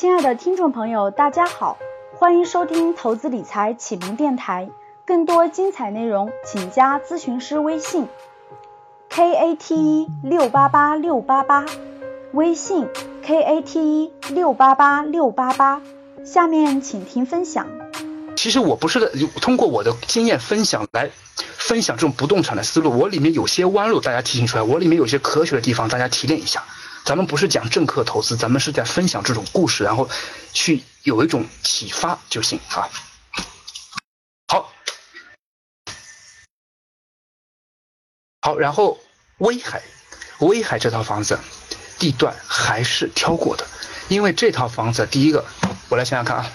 亲爱的听众朋友，大家好，欢迎收听投资理财启蒙电台。更多精彩内容，请加咨询师微信：k a t e 六八八六八八，微信 k a t e 六八八六八八。下面请听分享。其实我不是通过我的经验分享来分享这种不动产的思路，我里面有些弯路，大家提醒出来；我里面有些科学的地方，大家提炼一下。咱们不是讲政客投资，咱们是在分享这种故事，然后去有一种启发就行啊。好，好，然后威海，威海这套房子地段还是挑过的，因为这套房子第一个，我来想想看啊。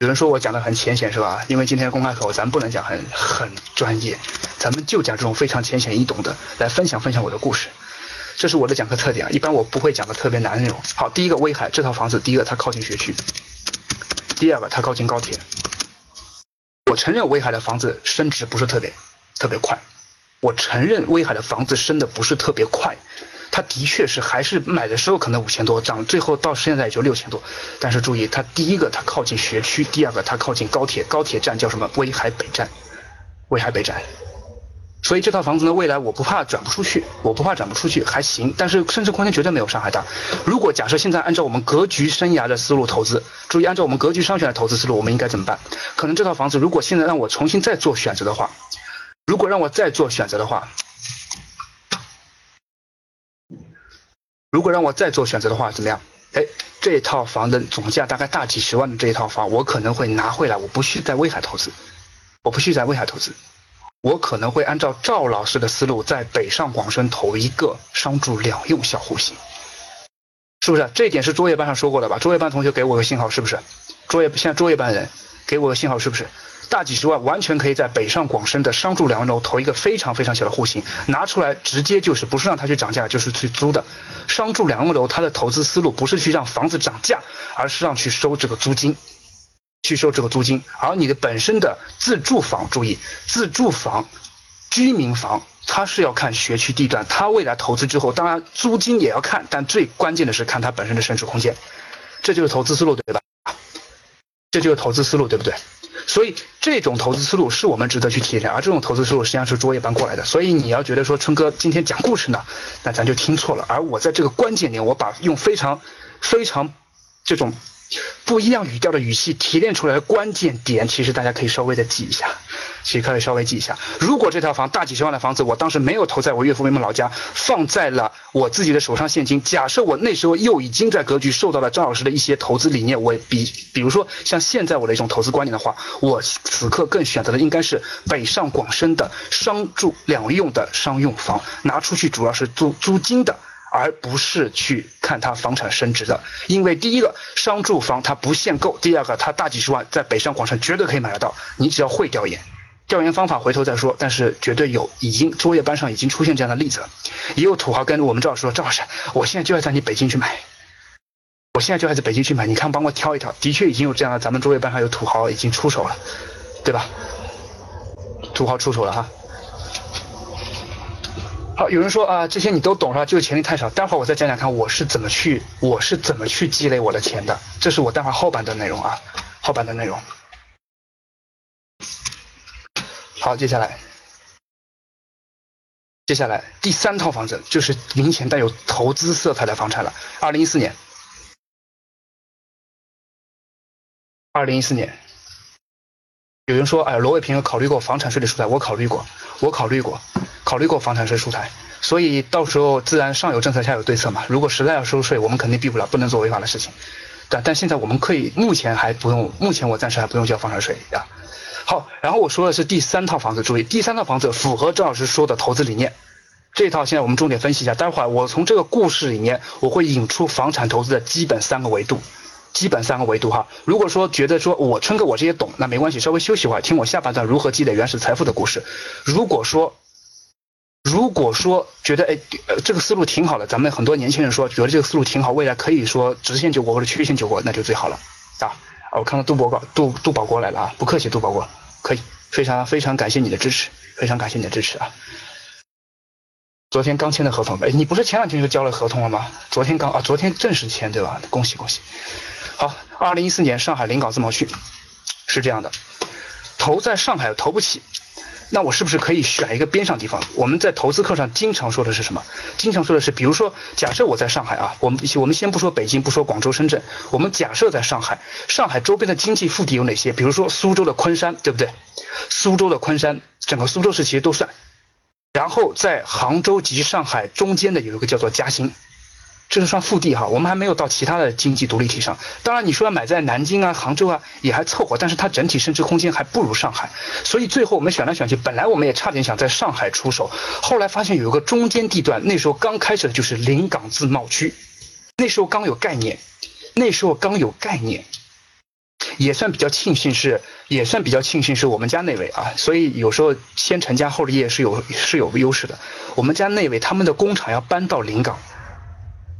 有人说我讲的很浅显是吧？因为今天公开课，咱不能讲很很专业，咱们就讲这种非常浅显易懂的，来分享分享我的故事。这是我的讲课特点啊，一般我不会讲的特别难的内容。好，第一个威海这套房子，第一个它靠近学区，第二个它靠近高铁。我承认威海的房子升值不是特别特别快，我承认威海的房子升的不是特别快，它的确是还是买的时候可能五千多，涨最后到现在也就六千多。但是注意，它第一个它靠近学区，第二个它靠近高铁，高铁站叫什么？威海北站，威海北站。所以这套房子呢，未来我不怕转不出去，我不怕转不出去，还行。但是升值空间绝对没有上海大。如果假设现在按照我们格局生涯的思路投资，注意按照我们格局商选的投资思路，我们应该怎么办？可能这套房子如果现在让我重新再做选择的话，如果让我再做选择的话，如果让我再做选择的话，怎么样？哎，这套房的总价大概大几十万的这一套房，我可能会拿回来，我不需在威海投资，我不需在威海投资。我可能会按照赵老师的思路，在北上广深投一个商住两用小户型，是不是？这一点是作业班上说过的吧？作业班同学给我个信号，是不是？作业现在作业班人给我个信号，是不是？大几十万完全可以在北上广深的商住两用楼投一个非常非常小的户型，拿出来直接就是不是让他去涨价，就是去租的。商住两用楼，它的投资思路不是去让房子涨价，而是让去收这个租金。去收这个租金，而你的本身的自住房，注意自住房、居民房，它是要看学区地段，它未来投资之后，当然租金也要看，但最关键的是看它本身的升值空间，这就是投资思路，对吧？这就是投资思路，对不对？所以这种投资思路是我们值得去体验，而这种投资思路实际上是作业班过来的。所以你要觉得说春哥今天讲故事呢，那咱就听错了。而我在这个关键点，我把用非常非常这种。不一样语调的语气提炼出来的关键点，其实大家可以稍微的记一下，其实可以稍微记一下。如果这套房大几十万的房子，我当时没有投在我岳父岳母老家，放在了我自己的手上现金。假设我那时候又已经在格局受到了张老师的一些投资理念，我比比如说像现在我的一种投资观念的话，我此刻更选择的应该是北上广深的商住两用的商用房，拿出去主要是租租金的。而不是去看它房产升值的，因为第一个商住房它不限购，第二个它大几十万在北上广深绝对可以买得到，你只要会调研，调研方法回头再说，但是绝对有，已经作业班上已经出现这样的例子了，也有土豪跟我们赵老师说，赵老师，我现在就要在你北京去买，我现在就要在北京去买，你看帮我挑一挑，的确已经有这样的，咱们作业班上有土豪已经出手了，对吧？土豪出手了哈。好，有人说啊，这些你都懂是吧？就是钱力太少。待会儿我再讲讲看，我是怎么去，我是怎么去积累我的钱的。这是我待会儿后半段内容啊，后半段内容。好，接下来，接下来第三套房子就是明显带有投资色彩的房产了。二零一四年，二零一四年，有人说，哎，罗伟平有考虑过房产税的出台，我考虑过，我考虑过。考虑过房产税出台，所以到时候自然上有政策下有对策嘛。如果实在要收税，我们肯定避不了，不能做违法的事情。但但现在我们可以，目前还不用，目前我暂时还不用交房产税啊。好，然后我说的是第三套房子，注意第三套房子符合赵老师说的投资理念。这套现在我们重点分析一下，待会儿我从这个故事里面我会引出房产投资的基本三个维度，基本三个维度哈。如果说觉得说我春哥我这些懂，那没关系，稍微休息一会儿，听我下半段如何积累原始财富的故事。如果说如果说觉得哎，呃，这个思路挺好的，咱们很多年轻人说觉得这个思路挺好，未来可以说直线救国或者曲线救国，那就最好了啊！我看到杜博高杜杜宝国来了啊，不客气，杜宝国，可以，非常非常感谢你的支持，非常感谢你的支持啊！昨天刚签的合同，哎，你不是前两天就交了合同了吗？昨天刚啊，昨天正式签对吧？恭喜恭喜。好，二零一四年上海临港自贸区是这样的，投在上海投不起，那我是不是可以选一个边上地方？我们在投资课上经常说的是什么？经常说的是，比如说，假设我在上海啊，我们我们先不说北京，不说广州、深圳，我们假设在上海，上海周边的经济腹地有哪些？比如说苏州的昆山，对不对？苏州的昆山，整个苏州市其实都算。然后在杭州及上海中间的有一个叫做嘉兴，这是算腹地哈。我们还没有到其他的经济独立体上。当然你说要买在南京啊、杭州啊也还凑合，但是它整体升值空间还不如上海。所以最后我们选来选去，本来我们也差点想在上海出手，后来发现有一个中间地段，那时候刚开始的就是临港自贸区，那时候刚有概念，那时候刚有概念。也算比较庆幸是，也算比较庆幸是我们家那位啊，所以有时候先成家后立业是有是有优势的。我们家那位他们的工厂要搬到临港，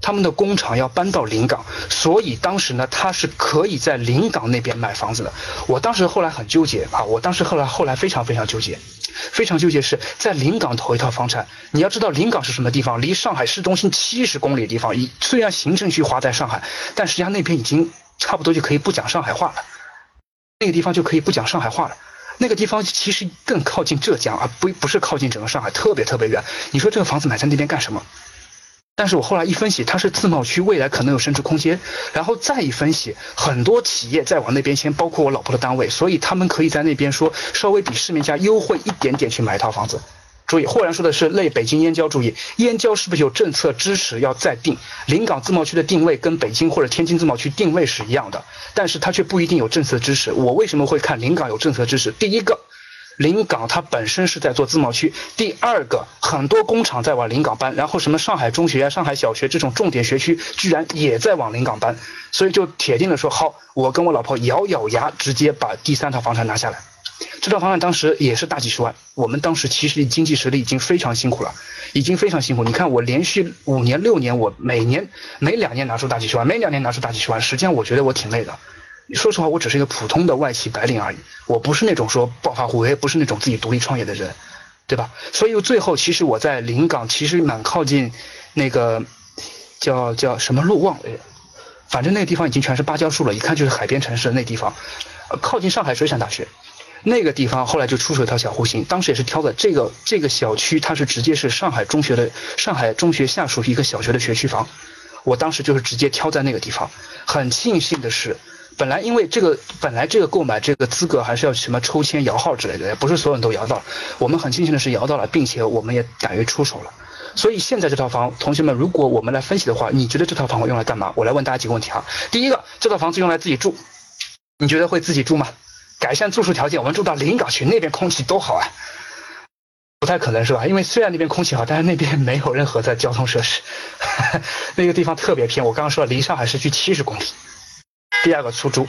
他们的工厂要搬到临港，所以当时呢他是可以在临港那边买房子的。我当时后来很纠结啊，我当时后来后来非常非常纠结，非常纠结是在临港投一套房产。你要知道临港是什么地方，离上海市中心七十公里的地方，虽然行政区划在上海，但实际上那边已经。差不多就可以不讲上海话了，那个地方就可以不讲上海话了。那个地方其实更靠近浙江，而不不是靠近整个上海，特别特别远。你说这个房子买在那边干什么？但是我后来一分析，它是自贸区，未来可能有升值空间。然后再一分析，很多企业在往那边迁，包括我老婆的单位，所以他们可以在那边说稍微比市面价优惠一点点去买一套房子。注意，霍然说的是类北京燕郊。注意，燕郊是不是有政策支持要再定？临港自贸区的定位跟北京或者天津自贸区定位是一样的，但是它却不一定有政策支持。我为什么会看临港有政策支持？第一个，临港它本身是在做自贸区；第二个，很多工厂在往临港搬，然后什么上海中学啊、上海小学这种重点学区，居然也在往临港搬，所以就铁定的说好，我跟我老婆咬咬牙，直接把第三套房产拿下来。这套房产当时也是大几十万，我们当时其实经济实力已经非常辛苦了，已经非常辛苦。你看我连续五年六年，我每年每两年拿出大几十万，每两年拿出大几十万，实际上我觉得我挺累的。说实话，我只是一个普通的外企白领而已，我不是那种说暴发户，我也不是那种自己独立创业的人，对吧？所以最后其实我在临港其实蛮靠近那个叫叫什么路忘了，反正那个地方已经全是芭蕉树了，一看就是海边城市那地方，靠近上海水产大学。那个地方后来就出手一套小户型，当时也是挑的这个这个小区，它是直接是上海中学的上海中学下属一个小学的学区房，我当时就是直接挑在那个地方。很庆幸的是，本来因为这个本来这个购买这个资格还是要什么抽签摇号之类的，不是所有人都摇到。我们很庆幸的是摇到了，并且我们也敢于出手了。所以现在这套房，同学们，如果我们来分析的话，你觉得这套房我用来干嘛？我来问大家几个问题哈。第一个，这套房子用来自己住，你觉得会自己住吗？改善住宿条件，我们住到临港去，那边空气多好啊！不太可能是吧？因为虽然那边空气好，但是那边没有任何的交通设施，那个地方特别偏。我刚刚说了，离上海市区七十公里。第二个出租，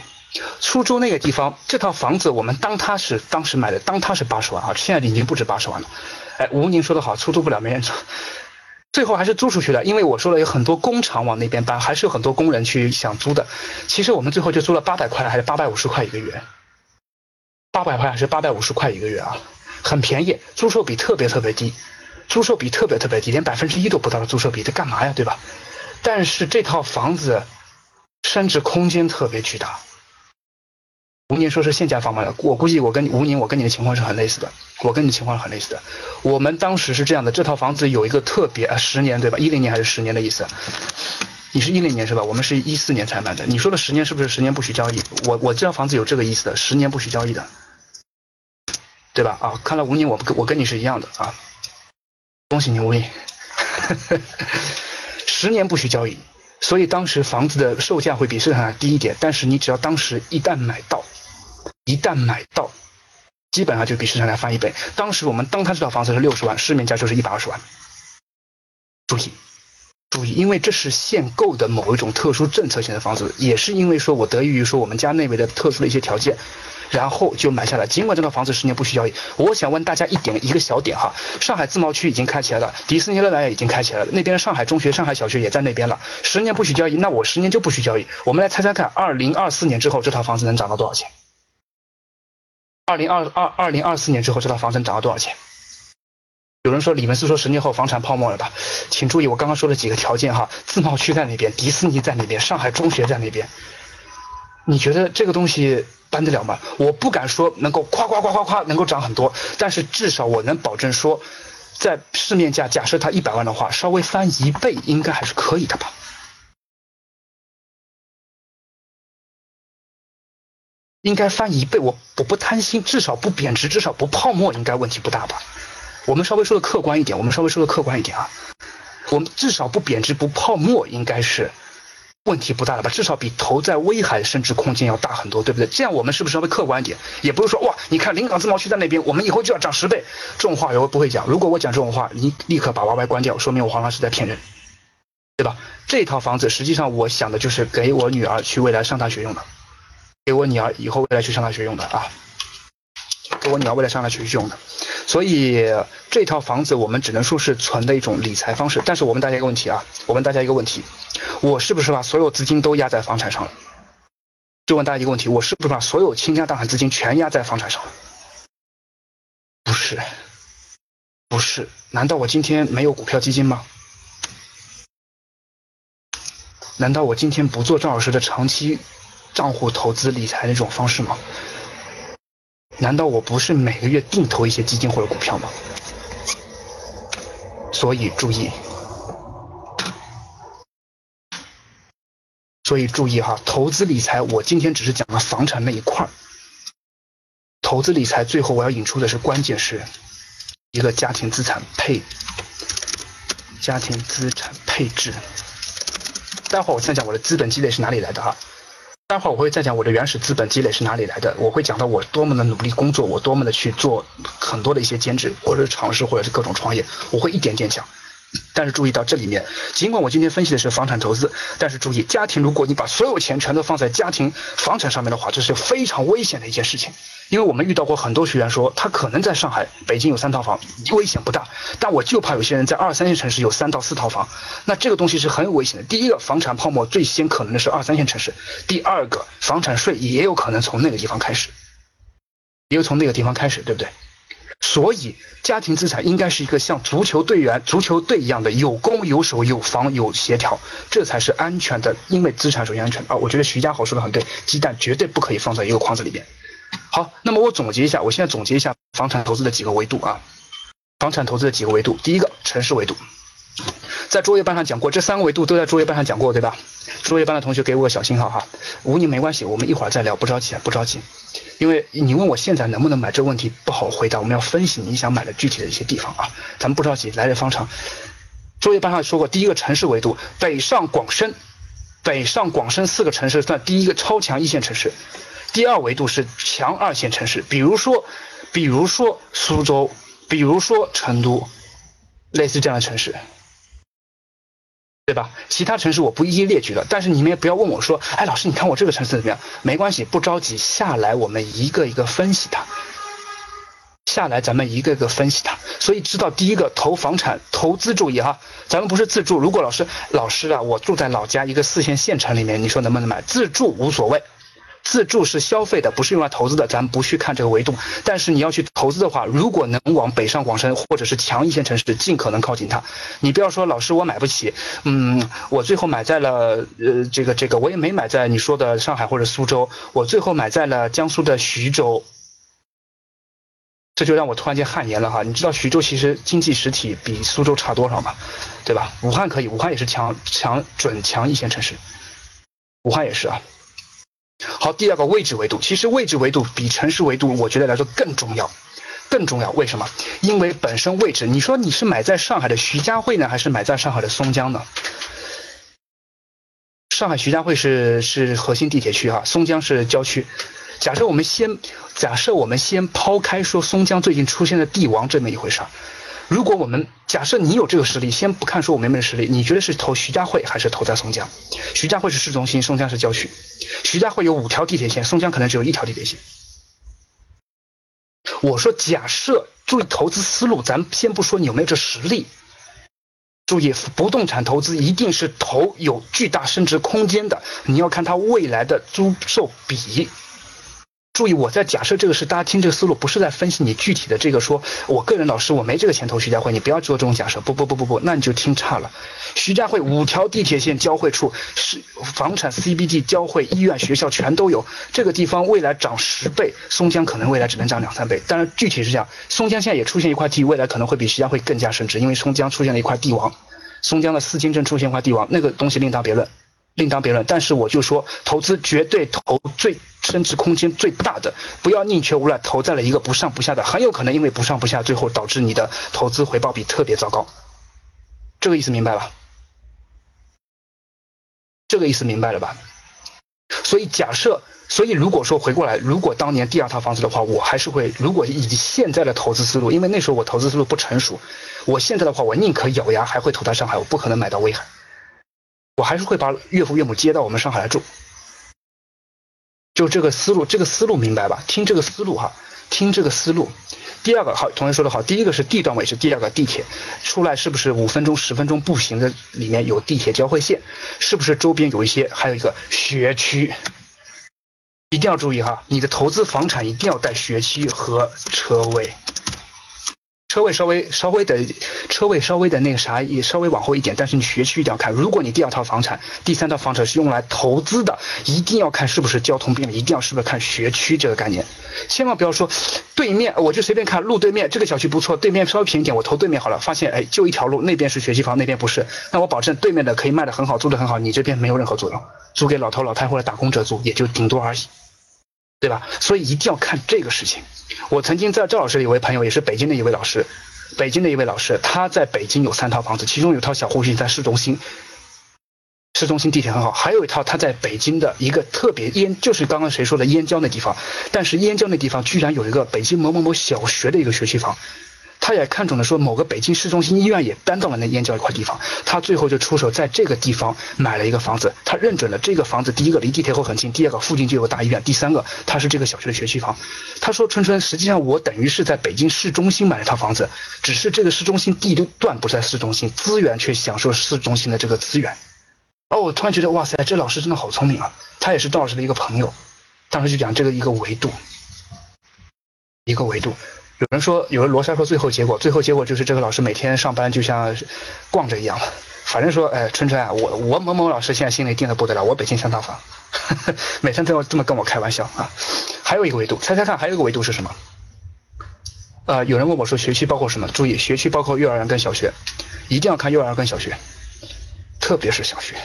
出租那个地方，这套房子我们当它是当时买的，当它是八十万啊，现在已经不止八十万了。哎，吴宁说的好，出租不了没人租，最后还是租出去了。因为我说了，有很多工厂往那边搬，还是有很多工人去想租的。其实我们最后就租了八百块，还是八百五十块一个月。八百块还是八百五十块一个月啊，很便宜，租售比特别特别低，租售比特别特别低，连百分之一都不到的租售比，这干嘛呀，对吧？但是这套房子升值空间特别巨大。吴宁说是现价房嘛，我估计我跟吴宁，我跟你的情况是很类似的，我跟你情况很类似的。我们当时是这样的，这套房子有一个特别啊，十年对吧？一零年还是十年的意思？你是一零年是吧？我们是一四年才买的。你说的十年是不是十年不许交易？我我这套房子有这个意思的，十年不许交易的，对吧？啊，看来吴宁我我跟你是一样的啊，恭喜你吴宁，十年不许交易，所以当时房子的售价会比市场上低一点，但是你只要当时一旦买到，一旦买到，基本上就比市场上翻一倍。当时我们当他这套房子是六十万，市面价就是一百二十万，注意。注意，因为这是限购的某一种特殊政策性的房子，也是因为说我得益于说我们家那边的特殊的一些条件，然后就买下来。尽管这套房子十年不许交易，我想问大家一点一个小点哈，上海自贸区已经开起来了，迪士尼乐园也已经开起来了，那边上海中学、上海小学也在那边了，十年不许交易，那我十年就不许交易。我们来猜猜看，二零二四年之后这套房子能涨到多少钱？二零二二二零二四年之后这套房子能涨到多少钱？有人说李文思说十年后房产泡沫了吧？请注意我刚刚说的几个条件哈，自贸区在那边，迪士尼在那边，上海中学在那边，你觉得这个东西搬得了吗？我不敢说能够夸夸夸夸夸能够涨很多，但是至少我能保证说，在市面价假设它一百万的话，稍微翻一倍应该还是可以的吧？应该翻一倍，我我不贪心，至少不贬值，至少不泡沫，应该问题不大吧？我们稍微说的客观一点，我们稍微说的客观一点啊，我们至少不贬值不泡沫，应该是问题不大了吧？至少比投在威海升值空间要大很多，对不对？这样我们是不是稍微客观一点？也不是说哇，你看临港自贸区在那边，我们以后就要涨十倍，这种话我不会讲。如果我讲这种话，你立刻把 Y Y 关掉，说明我黄老师在骗人，对吧？这套房子实际上我想的就是给我女儿去未来上大学用的，给我女儿以后未来去上大学用的啊，给我女儿未来上大学用的。所以这套房子我们只能说是存的一种理财方式，但是我问大家一个问题啊，我问大家一个问题，我是不是把所有资金都压在房产上了？就问大家一个问题，我是不是把所有倾家荡产资金全压在房产上了？不是，不是，难道我今天没有股票基金吗？难道我今天不做赵老师的长期账户投资理财的这种方式吗？难道我不是每个月定投一些基金或者股票吗？所以注意，所以注意哈，投资理财我今天只是讲了房产那一块儿。投资理财最后我要引出的是关键是一个家庭资产配家庭资产配置。待会儿我再讲我的资本积累是哪里来的哈。待会儿我会再讲我的原始资本积累是哪里来的，我会讲到我多么的努力工作，我多么的去做很多的一些兼职，或者是尝试，或者是各种创业，我会一点点讲。但是注意到这里面，尽管我今天分析的是房产投资，但是注意家庭，如果你把所有钱全都放在家庭房产上面的话，这是非常危险的一件事情。因为我们遇到过很多学员说，他可能在上海、北京有三套房，危险不大，但我就怕有些人在二三线城市有三到四套房，那这个东西是很有危险的。第一个，房产泡沫最先可能的是二三线城市；第二个，房产税也有可能从那个地方开始，也有从那个地方开始，对不对？所以，家庭资产应该是一个像足球队员、足球队一样的有攻有守、有防有协调，这才是安全的。因为资产首先安全啊！我觉得徐家豪说的很对，鸡蛋绝对不可以放在一个筐子里边。好，那么我总结一下，我现在总结一下房产投资的几个维度啊，房产投资的几个维度，第一个城市维度，在作业班上讲过，这三个维度都在作业班上讲过，对吧？作业班的同学给我个小信号哈，无你没关系，我们一会儿再聊，不着急，不着急。因为你问我现在能不能买这个问题不好回答，我们要分析你想买的具体的一些地方啊，咱们不着急，来日方长。作业班上说过，第一个城市维度，北上广深，北上广深四个城市算第一个超强一线城市，第二维度是强二线城市，比如说，比如说苏州，比如说成都，类似这样的城市。对吧？其他城市我不一一列举了，但是你们也不要问我说，哎，老师，你看我这个城市怎么样？没关系，不着急，下来我们一个一个分析它。下来咱们一个个分析它。所以知道第一个投房产投资注意哈，咱们不是自住。如果老师老师啊，我住在老家一个四线县城里面，你说能不能买？自住无所谓。自住是消费的，不是用来投资的，咱不去看这个维度。但是你要去投资的话，如果能往北上广深或者是强一线城市，尽可能靠近它。你不要说老师我买不起，嗯，我最后买在了呃这个这个，我也没买在你说的上海或者苏州，我最后买在了江苏的徐州。这就让我突然间汗颜了哈！你知道徐州其实经济实体比苏州差多少吗？对吧？武汉可以，武汉也是强强准强一线城市，武汉也是啊。好，第二个位置维度，其实位置维度比城市维度，我觉得来说更重要，更重要。为什么？因为本身位置，你说你是买在上海的徐家汇呢，还是买在上海的松江呢？上海徐家汇是是核心地铁区哈，松江是郊区。假设我们先假设我们先抛开说松江最近出现的地王这么一回事儿。如果我们假设你有这个实力，先不看说我们有没有实力，你觉得是投徐家汇还是投在松江？徐家汇是市中心，松江是郊区。徐家汇有五条地铁线，松江可能只有一条地铁线。我说假设，注意投资思路，咱先不说你有没有这实力。注意，不动产投资一定是投有巨大升值空间的，你要看它未来的租售比。注意，我在假设这个是大家听这个思路，不是在分析你具体的这个。说我个人老师我没这个钱投徐家汇，你不要做这种假设。不不不不不，那你就听差了。徐家汇五条地铁线交汇处是房产 CBD 交汇，医院学校全都有。这个地方未来涨十倍，松江可能未来只能涨两三倍。当然具体是这样，松江现在也出现一块地，未来可能会比徐家汇更加升值，因为松江出现了一块地王，松江的四金镇出现一块地王，那个东西另当别论。另当别论，但是我就说，投资绝对投最升值空间最大的，不要宁缺毋滥，投在了一个不上不下的，很有可能因为不上不下，最后导致你的投资回报比特别糟糕。这个意思明白吧？这个意思明白了吧？所以假设，所以如果说回过来，如果当年第二套房子的话，我还是会，如果以现在的投资思路，因为那时候我投资思路不成熟，我现在的话，我宁可咬牙还会投在上海，我不可能买到威海。我还是会把岳父岳母接到我们上海来住，就这个思路，这个思路明白吧？听这个思路哈，听这个思路。第二个好，同学说的好，第一个是地段位置，第二个地铁出来是不是五分钟、十分钟步行的里面有地铁交汇线？是不是周边有一些？还有一个学区，一定要注意哈，你的投资房产一定要带学区和车位。车位稍微稍微的，车位稍微的那个啥也稍微往后一点，但是你学区一定要看。如果你第二套房产、第三套房产是用来投资的，一定要看是不是交通便利，一定要是不是看学区这个概念。千万不要说对面，我就随便看路对面这个小区不错，对面稍微便宜点，我投对面好了。发现哎，就一条路，那边是学区房，那边不是，那我保证对面的可以卖的很好，租的很好，你这边没有任何作用，租给老头老太或者打工者租，也就顶多而已。对吧？所以一定要看这个事情。我曾经在赵老师有位朋友，也是北京的一位老师，北京的一位老师，他在北京有三套房子，其中有套小户型在市中心，市中心地铁很好，还有一套他在北京的一个特别燕，就是刚刚谁说的燕郊那地方，但是燕郊那地方居然有一个北京某某某小学的一个学区房。他也看中了，说某个北京市中心医院也搬到了那燕郊一块地方，他最后就出手在这个地方买了一个房子。他认准了这个房子，第一个离地铁口很近，第二个附近就有大医院，第三个它是这个小区的学区房。他说：“春春，实际上我等于是在北京市中心买了套房子，只是这个市中心地段不在市中心，资源却享受市中心的这个资源。”哦，我突然觉得，哇塞，这老师真的好聪明啊！他也是赵老师的一个朋友，当时就讲这个一个维度，一个维度。有人说，有人罗莎说，最后结果，最后结果就是这个老师每天上班就像逛着一样了反正说，哎，春春啊，我我某某老师现在心里定的不得了，我北京三套房，每天都要这么跟我开玩笑啊。还有一个维度，猜猜看，还有一个维度是什么？呃，有人问我说，学区包括什么？注意，学区包括幼儿园跟小学，一定要看幼儿园跟小学，特别是小学，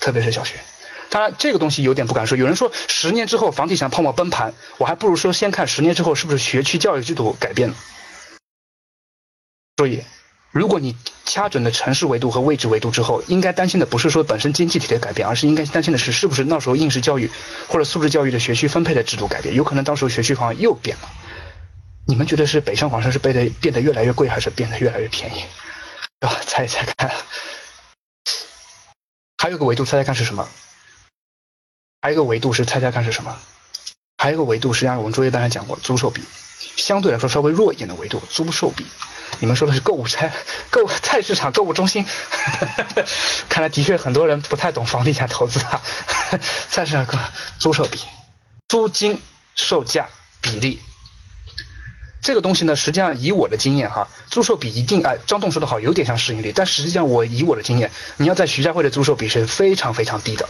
特别是小学。当然，这个东西有点不敢说。有人说十年之后房地产泡沫崩盘，我还不如说先看十年之后是不是学区教育制度改变了。注意，如果你掐准了城市维度和位置维度之后，应该担心的不是说本身经济体的改变，而是应该担心的是是不是那时候应试教育或者素质教育的学区分配的制度改变，有可能到时候学区房又变了。你们觉得是北上广深是变得变得越来越贵，还是变得越来越便宜？啊，猜一猜看。还有个维度，猜猜看是什么？还有一个维度是猜猜看是什么？还有一个维度，实际上我们作业刚才讲过，租售比，相对来说稍微弱一点的维度，租售比。你们说的是购物菜 购菜市场购物中心，看来的确很多人不太懂房地产投资啊。菜市场购租售比，租金售价比例，这个东西呢，实际上以我的经验哈，租售比一定哎，张栋说的好，有点像市盈率，但实际上我以我的经验，你要在徐家汇的租售比是非常非常低的。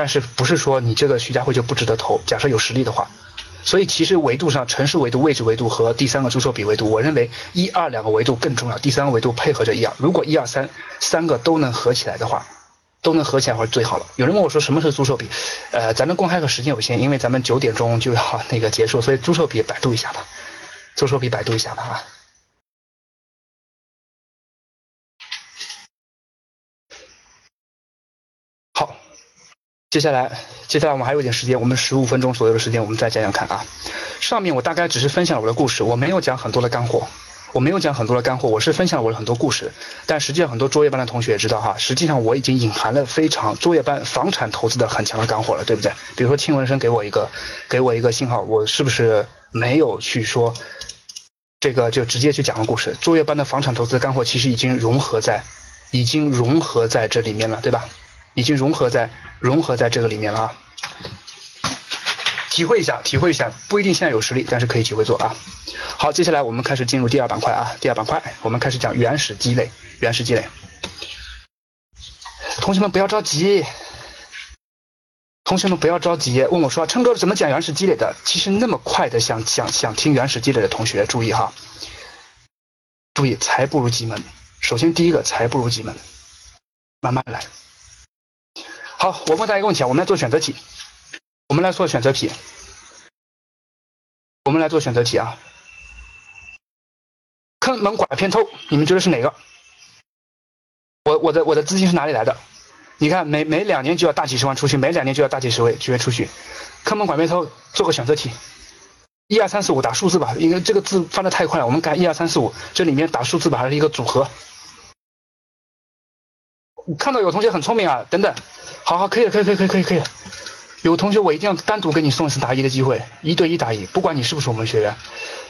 但是不是说你这个徐家汇就不值得投？假设有实力的话，所以其实维度上，城市维度、位置维度和第三个租售比维度，我认为一二两个维度更重要，第三个维度配合着一二。如果一二三三个都能合起来的话，都能合起来会最好了。有人问我说什么是租售比？呃，咱们公开课时间有限，因为咱们九点钟就要那个结束，所以租售比百度一下吧，租售比百度一下吧啊。接下来，接下来我们还有点时间，我们十五分钟左右的时间，我们再讲讲看啊。上面我大概只是分享了我的故事，我没有讲很多的干货，我没有讲很多的干货，我是分享了我的很多故事。但实际上，很多作业班的同学也知道哈，实际上我已经隐含了非常作业班房产投资的很强的干货了，对不对？比如说庆文生给我一个，给我一个信号，我是不是没有去说这个就直接去讲个故事？作业班的房产投资干货其实已经融合在，已经融合在这里面了，对吧？已经融合在融合在这个里面了啊。体会一下，体会一下，不一定现在有实力，但是可以体会做啊。好，接下来我们开始进入第二板块啊，第二板块我们开始讲原始积累，原始积累。同学们不要着急，同学们不要着急，问我说琛哥怎么讲原始积累的？其实那么快的想想想听原始积累的同学注意哈，注意财不如己门。首先第一个财不如己门，慢慢来。好，我问大家一个问题啊，我们来做选择题，我们来做选择题，我们来做选择题啊。坑蒙拐骗偷，你们觉得是哪个？我我的我的资金是哪里来的？你看每每两年就要大几十万出去，每两年就要大几十位就业出去。坑蒙拐骗偷，做个选择题，一二三四五打数字吧，因为这个字翻的太快了，我们改一二三四五，这里面打数字吧，还是一个组合。我看到有同学很聪明啊，等等，好好可以了，可以可以可以可以可以。有同学我一定要单独给你送一次答疑的机会，一对一答疑，不管你是不是我们学员，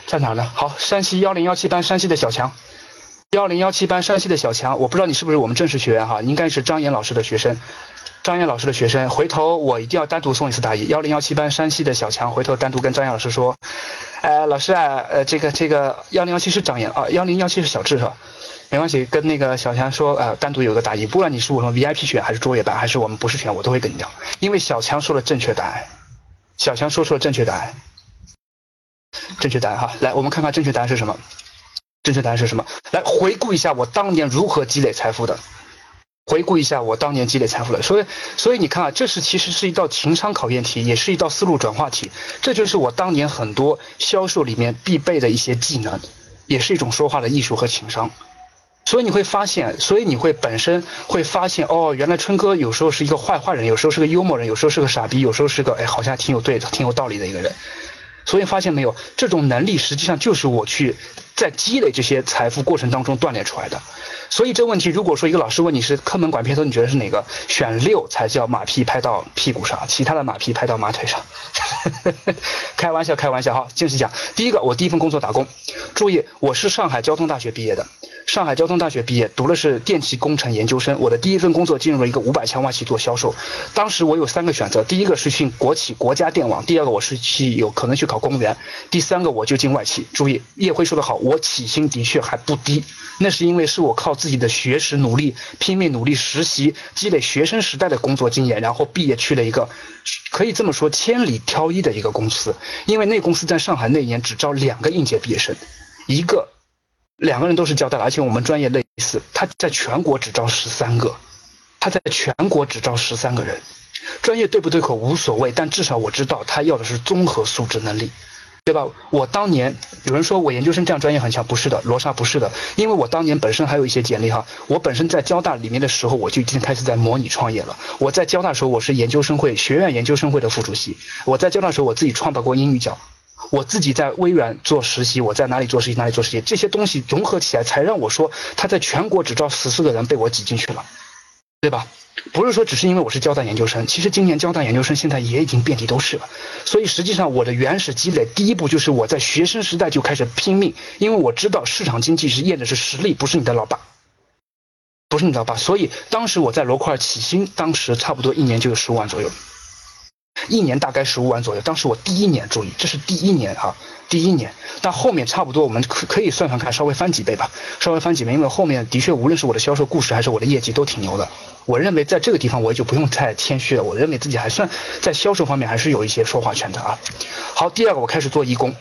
在哪呢？好，山西幺零幺七班山西的小强。幺零幺七班山西的小强，我不知道你是不是我们正式学员哈，应该是张岩老师的学生，张岩老师的学生，回头我一定要单独送一次答疑。幺零幺七班山西的小强，回头单独跟张岩老师说，呃，老师啊，呃，这个这个幺零幺七是张岩啊，幺零幺七是小智是吧？没关系，跟那个小强说，呃，单独有个答疑，不管你是我们 VIP 学员还是卓越班，还是我们不是学员，我都会跟你聊，因为小强说了正确答案，小强说出了正确答案，正确答案哈，来，我们看看正确答案是什么。正确答案是什么？来回顾一下我当年如何积累财富的，回顾一下我当年积累财富的。所以，所以你看啊，这是其实是一道情商考验题，也是一道思路转化题。这就是我当年很多销售里面必备的一些技能，也是一种说话的艺术和情商。所以你会发现，所以你会本身会发现，哦，原来春哥有时候是一个坏坏人，有时候是个幽默人，有时候是个傻逼，有时候是个哎，好像挺有对的、挺有道理的一个人。所以发现没有，这种能力实际上就是我去在积累这些财富过程当中锻炼出来的。所以这问题，如果说一个老师问你是坑蒙拐骗头，你觉得是哪个？选六才叫马屁拍到屁股上，其他的马屁拍到马腿上。开玩笑，开玩笑哈，正式讲。第一个，我第一份工作打工，注意，我是上海交通大学毕业的。上海交通大学毕业，读的是电气工程研究生。我的第一份工作进入了一个五百强外企做销售。当时我有三个选择：第一个是去国企国家电网；第二个我是去有可能去考公务员；第三个我就进外企。注意，叶辉说的好，我起薪的确还不低。那是因为是我靠自己的学识努力，拼命努力实习，积累学生时代的工作经验，然后毕业去了一个可以这么说千里挑一的一个公司。因为那公司在上海那年只招两个应届毕业生，一个。两个人都是交大的，而且我们专业类似。他在全国只招十三个，他在全国只招十三个人，专业对不对口无所谓，但至少我知道他要的是综合素质能力，对吧？我当年有人说我研究生这样专业很强，不是的，罗莎不是的，因为我当年本身还有一些简历哈，我本身在交大里面的时候我就已经开始在模拟创业了。我在交大的时候我是研究生会学院研究生会的副主席，我在交大的时候我自己创办过英语角。我自己在微软做实习，我在哪里做实习哪里做实习，这些东西融合起来，才让我说他在全国只招十四个人被我挤进去了，对吧？不是说只是因为我是交大研究生，其实今年交大研究生现在也已经遍地都是了。所以实际上我的原始积累，第一步就是我在学生时代就开始拼命，因为我知道市场经济是验的是实力，不是你的老爸，不是你的老爸。所以当时我在罗库尔起薪，当时差不多一年就有十五万左右。一年大概十五万左右，当时我第一年注意，这是第一年哈，第一年，但后面差不多我们可可以算算看，稍微翻几倍吧，稍微翻几倍，因为后面的确无论是我的销售故事还是我的业绩都挺牛的，我认为在这个地方我就不用太谦虚了，我认为自己还算在销售方面还是有一些说话权的啊。好，第二个我开始做义工，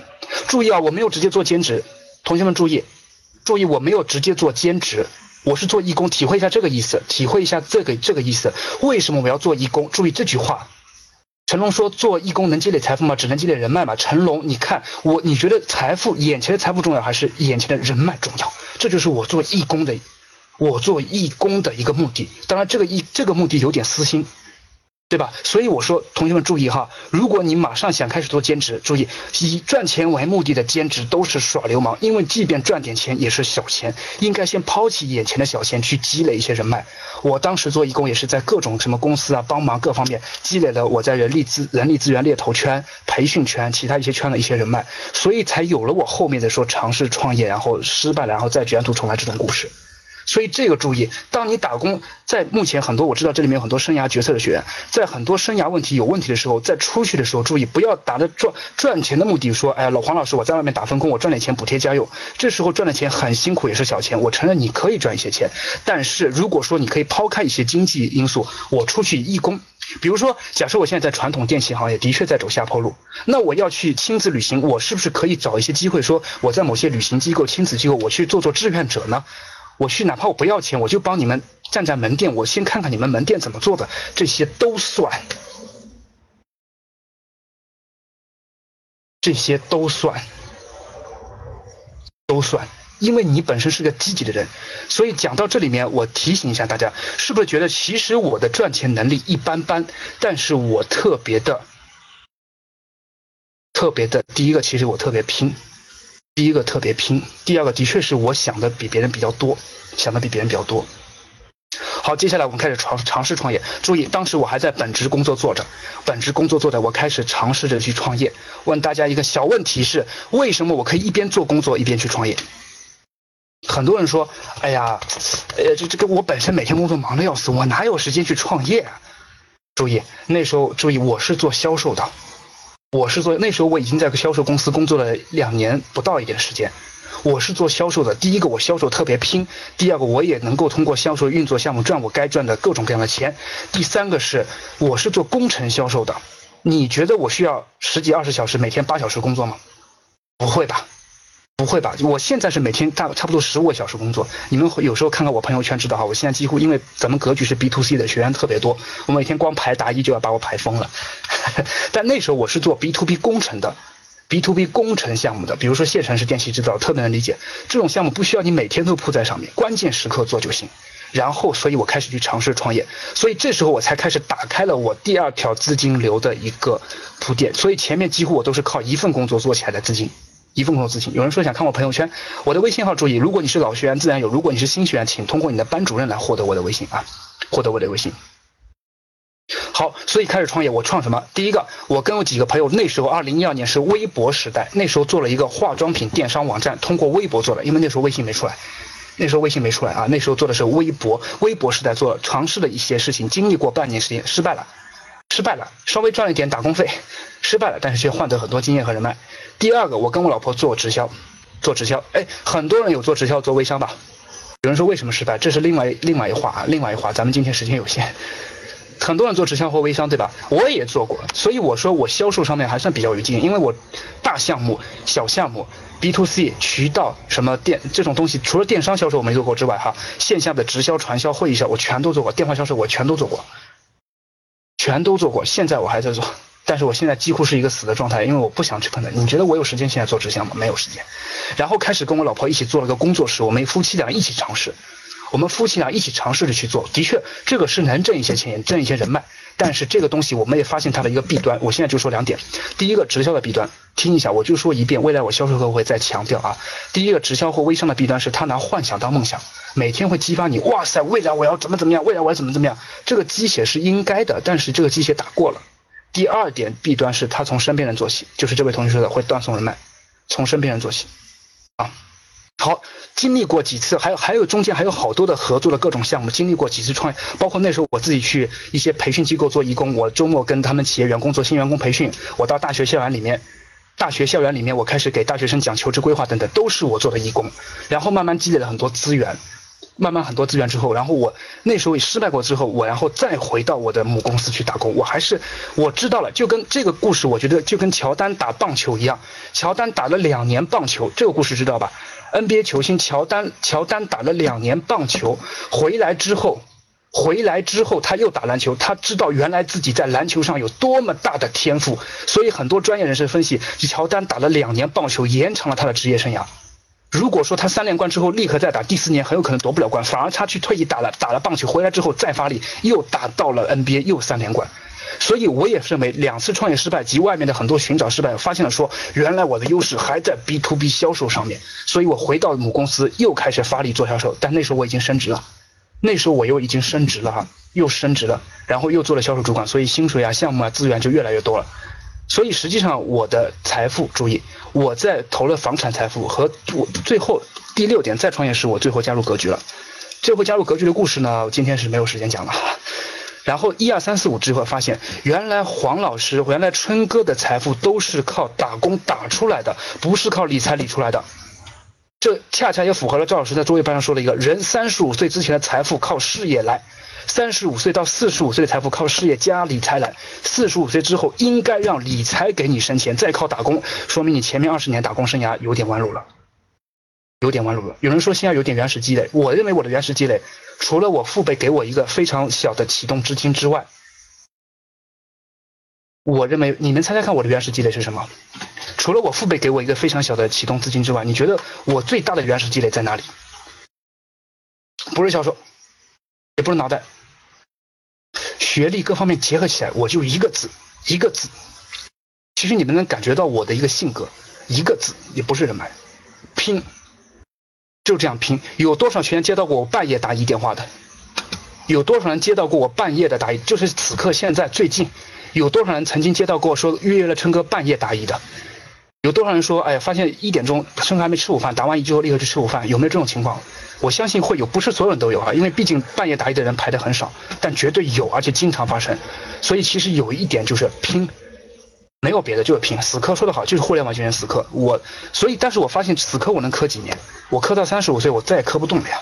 注意啊，我没有直接做兼职，同学们注意，注意我没有直接做兼职，我是做义工，体会一下这个意思，体会一下这个这个意思，为什么我要做义工？注意这句话。成龙说：“做义工能积累财富吗？只能积累人脉吗？”成龙，你看我，你觉得财富眼前的财富重要，还是眼前的人脉重要？这就是我做义工的，我做义工的一个目的。当然，这个义这个目的有点私心。对吧？所以我说，同学们注意哈，如果你马上想开始做兼职，注意以赚钱为目的的兼职都是耍流氓，因为即便赚点钱也是小钱，应该先抛弃眼前的小钱，去积累一些人脉。我当时做义工也是在各种什么公司啊帮忙各方面积累了我在人力资人力资源猎头圈、培训圈、其他一些圈的一些人脉，所以才有了我后面的说尝试创业，然后失败，然后再卷土重来这种故事。所以这个注意，当你打工，在目前很多我知道这里面有很多生涯决策的学员，在很多生涯问题有问题的时候，在出去的时候注意，不要打着赚赚钱的目的说，哎呀，老黄老师，我在外面打份工，我赚点钱补贴家用。这时候赚的钱很辛苦，也是小钱。我承认你可以赚一些钱，但是如果说你可以抛开一些经济因素，我出去义工，比如说，假设我现在在传统电器行业的确在走下坡路，那我要去亲子旅行，我是不是可以找一些机会说，我在某些旅行机构、亲子机构，我去做做志愿者呢？我去，哪怕我不要钱，我就帮你们站在门店，我先看看你们门店怎么做的，这些都算，这些都算，都算，因为你本身是个积极的人，所以讲到这里面，我提醒一下大家，是不是觉得其实我的赚钱能力一般般，但是我特别的，特别的，第一个，其实我特别拼。第一个特别拼，第二个的确是我想的比别人比较多，想的比别人比较多。好，接下来我们开始尝尝试创业。注意，当时我还在本职工作做着，本职工作做着，我开始尝试着去创业。问大家一个小问题是：为什么我可以一边做工作一边去创业？很多人说：“哎呀，呃，这这个我本身每天工作忙的要死，我哪有时间去创业？”啊？注意，那时候注意，我是做销售的。我是做那时候我已经在个销售公司工作了两年不到一点时间，我是做销售的。第一个我销售特别拼，第二个我也能够通过销售运作项目赚我该赚的各种各样的钱。第三个是我是做工程销售的，你觉得我需要十几二十小时每天八小时工作吗？不会吧。不会吧？我现在是每天大差不多十五个小时工作。你们有时候看看我朋友圈知道哈，我现在几乎因为咱们格局是 B to C 的学员特别多，我每天光排答疑就要把我排疯了。但那时候我是做 B to B 工程的，B to B 工程项目的，比如说谢城是电气制造，特别能理解。这种项目不需要你每天都扑在上面，关键时刻做就行。然后，所以我开始去尝试创业，所以这时候我才开始打开了我第二条资金流的一个铺垫。所以前面几乎我都是靠一份工作做起来的资金。一份工作咨询，有人说想看我朋友圈，我的微信号注意，如果你是老学员自然有，如果你是新学员，请通过你的班主任来获得我的微信啊，获得我的微信。好，所以开始创业，我创什么？第一个，我跟我几个朋友，那时候二零一二年是微博时代，那时候做了一个化妆品电商网站，通过微博做的，因为那时候微信没出来，那时候微信没出来啊，那时候做的是微博，微博时代做尝试了一些事情，经历过半年时间，失败了，失败了，稍微赚了一点打工费，失败了，但是却换得很多经验和人脉。第二个，我跟我老婆做直销，做直销，哎，很多人有做直销、做微商吧？有人说为什么失败？这是另外另外一话啊，另外一话。咱们今天时间有限，很多人做直销或微商，对吧？我也做过，所以我说我销售上面还算比较有经验，因为我大项目、小项目、B to C 渠道什么电这种东西，除了电商销售我没做过之外，哈，线下的直销、传销、会议销我全都做过，电话销售我全都做过，全都做过，现在我还在做。但是我现在几乎是一个死的状态，因为我不想去碰它。你觉得我有时间现在做直销吗？没有时间。然后开始跟我老婆一起做了个工作室，我们夫妻俩一起尝试，我们夫妻俩一起尝试着去做。的确，这个是能挣一些钱，挣一些人脉。但是这个东西我们也发现它的一个弊端。我现在就说两点：第一个，直销的弊端，听一下，我就说一遍，未来我销售后会再强调啊。第一个，直销或微商的弊端是他拿幻想当梦想，每天会激发你，哇塞，未来我要怎么怎么样，未来我要怎么怎么样。这个鸡血是应该的，但是这个鸡血打过了。第二点弊端是他从身边人做起，就是这位同学说的会断送人脉，从身边人做起，啊，好，经历过几次，还有还有中间还有好多的合作的各种项目，经历过几次创业，包括那时候我自己去一些培训机构做义工，我周末跟他们企业员工做新员工培训，我到大学校园里面，大学校园里面我开始给大学生讲求职规划等等，都是我做的义工，然后慢慢积累了很多资源。慢慢很多资源之后，然后我那时候也失败过之后，我然后再回到我的母公司去打工。我还是我知道了，就跟这个故事，我觉得就跟乔丹打棒球一样。乔丹打了两年棒球，这个故事知道吧？NBA 球星乔丹，乔丹打了两年棒球，回来之后，回来之后他又打篮球，他知道原来自己在篮球上有多么大的天赋，所以很多专业人士分析，乔丹打了两年棒球，延长了他的职业生涯。如果说他三连冠之后立刻再打第四年，很有可能夺不了冠，反而他去退役打了打了棒球回来之后再发力，又打到了 NBA 又三连冠。所以我也认为两次创业失败及外面的很多寻找失败，发现了说原来我的优势还在 B to B 销售上面，所以我回到母公司又开始发力做销售。但那时候我已经升职了，那时候我又已经升职了哈，又升职了，然后又做了销售主管，所以薪水啊、项目啊、资源就越来越多了。所以实际上我的财富，注意。我在投了房产财富和我最后第六点再创业时，我最后加入格局了。最后加入格局的故事呢，今天是没有时间讲了。然后一二三四五之后发现，原来黄老师、原来春哥的财富都是靠打工打出来的，不是靠理财理出来的。这恰恰也符合了赵老师在作业班上说的一个人三十五岁之前的财富靠事业来，三十五岁到四十五岁的财富靠事业加理财来，四十五岁之后应该让理财给你生钱，再靠打工，说明你前面二十年打工生涯有点弯路了，有点弯路了。有人说现在有点原始积累，我认为我的原始积累，除了我父辈给我一个非常小的启动资金之外，我认为你们猜猜看我的原始积累是什么？除了我父辈给我一个非常小的启动资金之外，你觉得我最大的原始积累在哪里？不是销售，也不是脑袋，学历各方面结合起来，我就一个字，一个字。其实你们能感觉到我的一个性格，一个字，也不是人脉，拼，就这样拼。有多少学员接到过我半夜打一电话的？有多少人接到过我半夜的打一？就是此刻现在最近，有多少人曾经接到过说预约了春哥半夜答疑的？有多少人说，哎呀，发现一点钟，琛哥还没吃午饭，答完疑之后立刻去吃午饭，有没有这种情况？我相信会有，不是所有人都有啊，因为毕竟半夜答疑的人排的很少，但绝对有，而且经常发生。所以其实有一点就是拼，没有别的，就是拼。死磕说的好，就是互联网学员死磕。我，所以，但是我发现死磕我能磕几年，我磕到三十五岁，我再也磕不动了呀。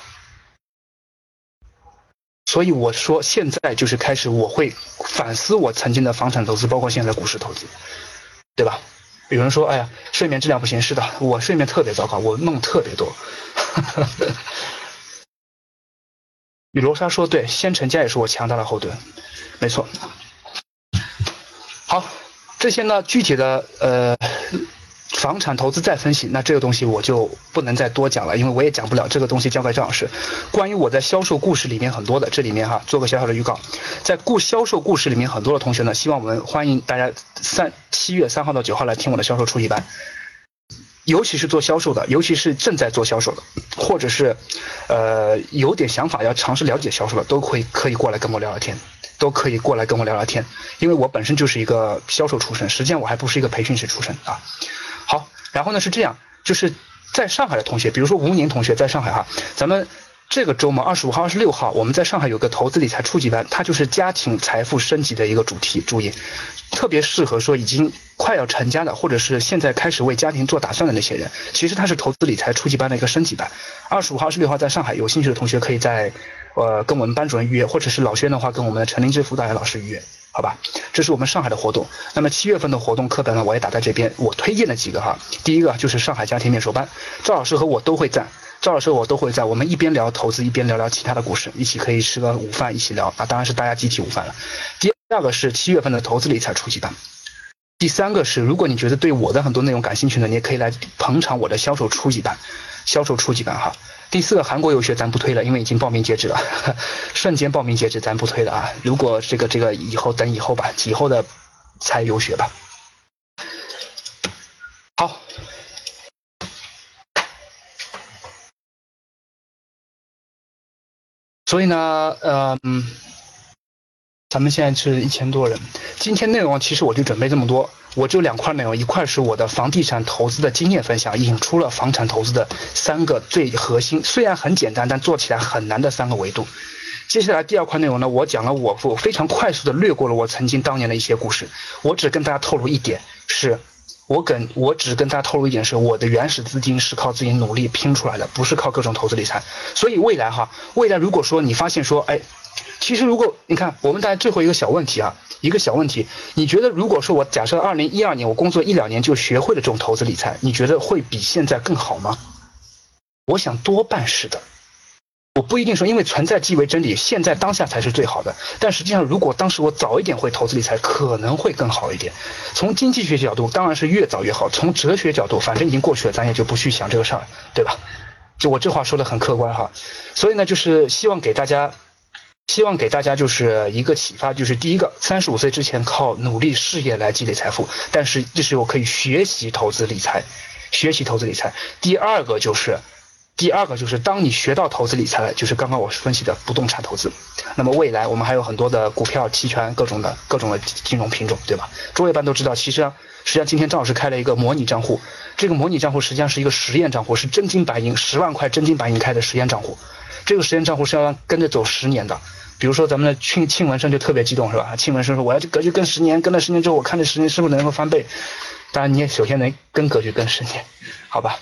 所以我说现在就是开始，我会反思我曾经的房产投资，包括现在股市投资，对吧？有人说：“哎呀，睡眠质量不行。”是的，我睡眠特别糟糕，我梦特别多。雨罗莎说：“对，先成家也是我强大的后盾。”没错。好，这些呢，具体的呃。房产投资再分析，那这个东西我就不能再多讲了，因为我也讲不了这个东西，交给赵老师。关于我在销售故事里面很多的，这里面哈做个小小的预告，在故销售故事里面很多的同学呢，希望我们欢迎大家三七月三号到九号来听我的销售初级班，尤其是做销售的，尤其是正在做销售的，或者是呃有点想法要尝试了解销售的，都可以可以过来跟我聊聊天，都可以过来跟我聊聊天，因为我本身就是一个销售出身，实际上我还不是一个培训师出身啊。好，然后呢是这样，就是在上海的同学，比如说吴宁同学在上海哈，咱们这个周末二十五号、二十六号，我们在上海有个投资理财初级班，它就是家庭财富升级的一个主题。注意，特别适合说已经快要成家的，或者是现在开始为家庭做打算的那些人。其实它是投资理财初级班的一个升级班。二十五号、二十六号在上海有兴趣的同学，可以在呃跟我们班主任预约，或者是老轩的话，跟我们的陈林志辅导员老师预约。好吧，这是我们上海的活动。那么七月份的活动课本呢，我也打在这边。我推荐的几个哈，第一个就是上海家庭面授班，赵老师和我都会在，赵老师我都会在。我们一边聊投资，一边聊聊其他的故事，一起可以吃个午饭，一起聊啊。当然是大家集体午饭了。第二个是七月份的投资理财初级班。第三个是，如果你觉得对我的很多内容感兴趣呢，你也可以来捧场我的销售初级班，销售初级班哈。第四个韩国游学咱不推了，因为已经报名截止了，瞬间报名截止，咱不推了啊！如果这个这个以后等以后吧，以后的才游学吧。好，所以呢，嗯。咱们现在是一千多人。今天内容其实我就准备这么多，我就两块内容，一块是我的房地产投资的经验分享，引出了房产投资的三个最核心，虽然很简单，但做起来很难的三个维度。接下来第二块内容呢，我讲了我我非常快速的略过了我曾经当年的一些故事，我只跟大家透露一点，是我跟我只跟大家透露一点，是我的原始资金是靠自己努力拼出来的，不是靠各种投资理财。所以未来哈，未来如果说你发现说，哎。其实，如果你看，我们大家最后一个小问题啊，一个小问题，你觉得如果说我假设二零一二年我工作一两年就学会了这种投资理财，你觉得会比现在更好吗？我想多半是的。我不一定说，因为存在即为真理，现在当下才是最好的。但实际上，如果当时我早一点会投资理财，可能会更好一点。从经济学角度，当然是越早越好。从哲学角度，反正已经过去了，咱也就不去想这个事儿，对吧？就我这话说的很客观哈。所以呢，就是希望给大家。希望给大家就是一个启发，就是第一个，三十五岁之前靠努力事业来积累财富，但是这时候可以学习投资理财，学习投资理财。第二个就是，第二个就是当你学到投资理财了，就是刚刚我分析的不动产投资，那么未来我们还有很多的股票期权各种的各种的金融品种，对吧？诸位一般都知道，其实实际上今天张老师开了一个模拟账户，这个模拟账户实际上是一个实验账户，是真金白银十万块真金白银开的实验账户。这个时间账户是要跟着走十年的。比如说咱们的庆庆文生就特别激动是吧？庆文生说我要去格局跟十年，跟了十年之后，我看这十年是不是能够翻倍？当然你也首先能跟格局跟十年，好吧？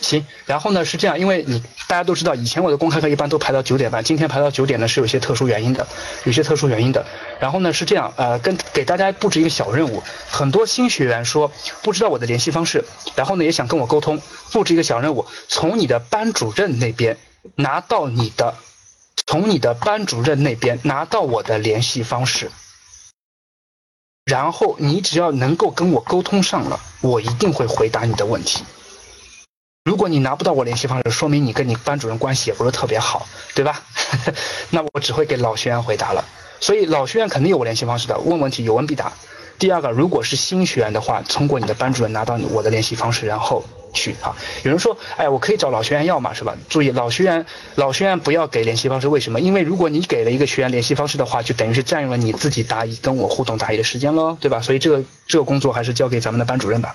行，然后呢是这样，因为你大家都知道，以前我的公开课一般都排到九点半，今天排到九点呢是有些特殊原因的，有些特殊原因的。然后呢是这样，呃，跟给大家布置一个小任务，很多新学员说不知道我的联系方式，然后呢也想跟我沟通，布置一个小任务，从你的班主任那边拿到你的，从你的班主任那边拿到我的联系方式，然后你只要能够跟我沟通上了，我一定会回答你的问题。如果你拿不到我联系方式，说明你跟你班主任关系也不是特别好，对吧？那我只会给老学员回答了。所以老学员肯定有我联系方式的，问问题有问必答。第二个，如果是新学员的话，通过你的班主任拿到你我的联系方式，然后去啊。有人说，哎，我可以找老学员要嘛，是吧？注意，老学员老学员不要给联系方式，为什么？因为如果你给了一个学员联系方式的话，就等于是占用了你自己答疑跟我互动答疑的时间喽，对吧？所以这个这个工作还是交给咱们的班主任吧。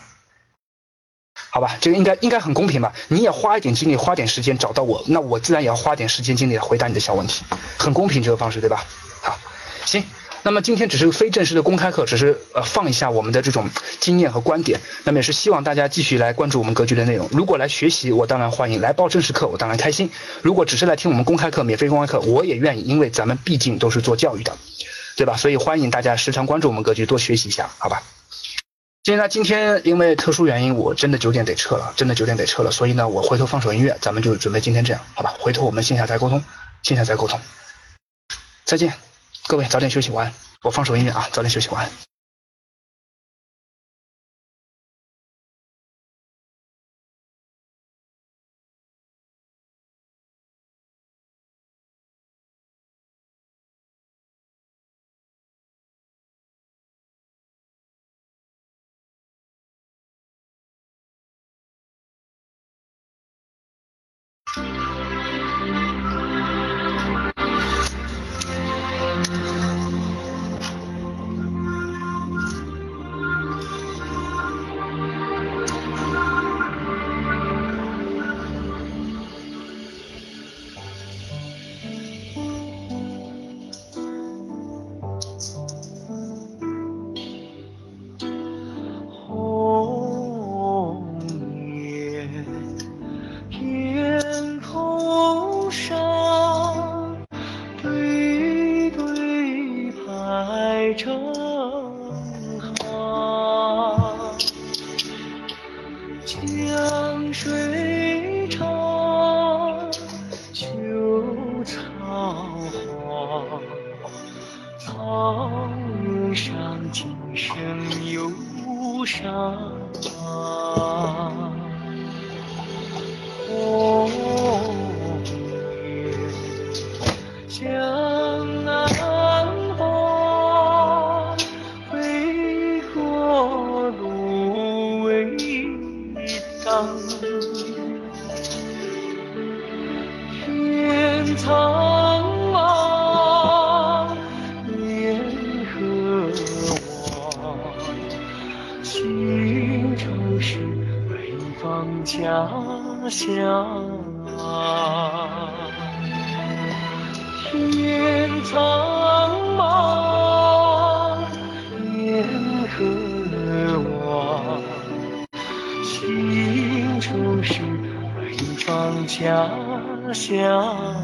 好吧，这个应该应该很公平吧？你也花一点精力，花点时间找到我，那我自然也要花点时间精力来回答你的小问题，很公平这个方式，对吧？好，行，那么今天只是个非正式的公开课，只是呃放一下我们的这种经验和观点，那么也是希望大家继续来关注我们格局的内容。如果来学习，我当然欢迎；来报正式课，我当然开心。如果只是来听我们公开课、免费公开课，我也愿意，因为咱们毕竟都是做教育的，对吧？所以欢迎大家时常关注我们格局，多学习一下，好吧？今天呢，今天因为特殊原因，我真的九点得撤了，真的九点得撤了，所以呢，我回头放首音乐，咱们就准备今天这样，好吧？回头我们线下再沟通，线下再沟通，再见，各位早点休息，晚安。我放首音乐啊，早点休息，晚安。天苍茫，雁何往？心中是北方家乡。家乡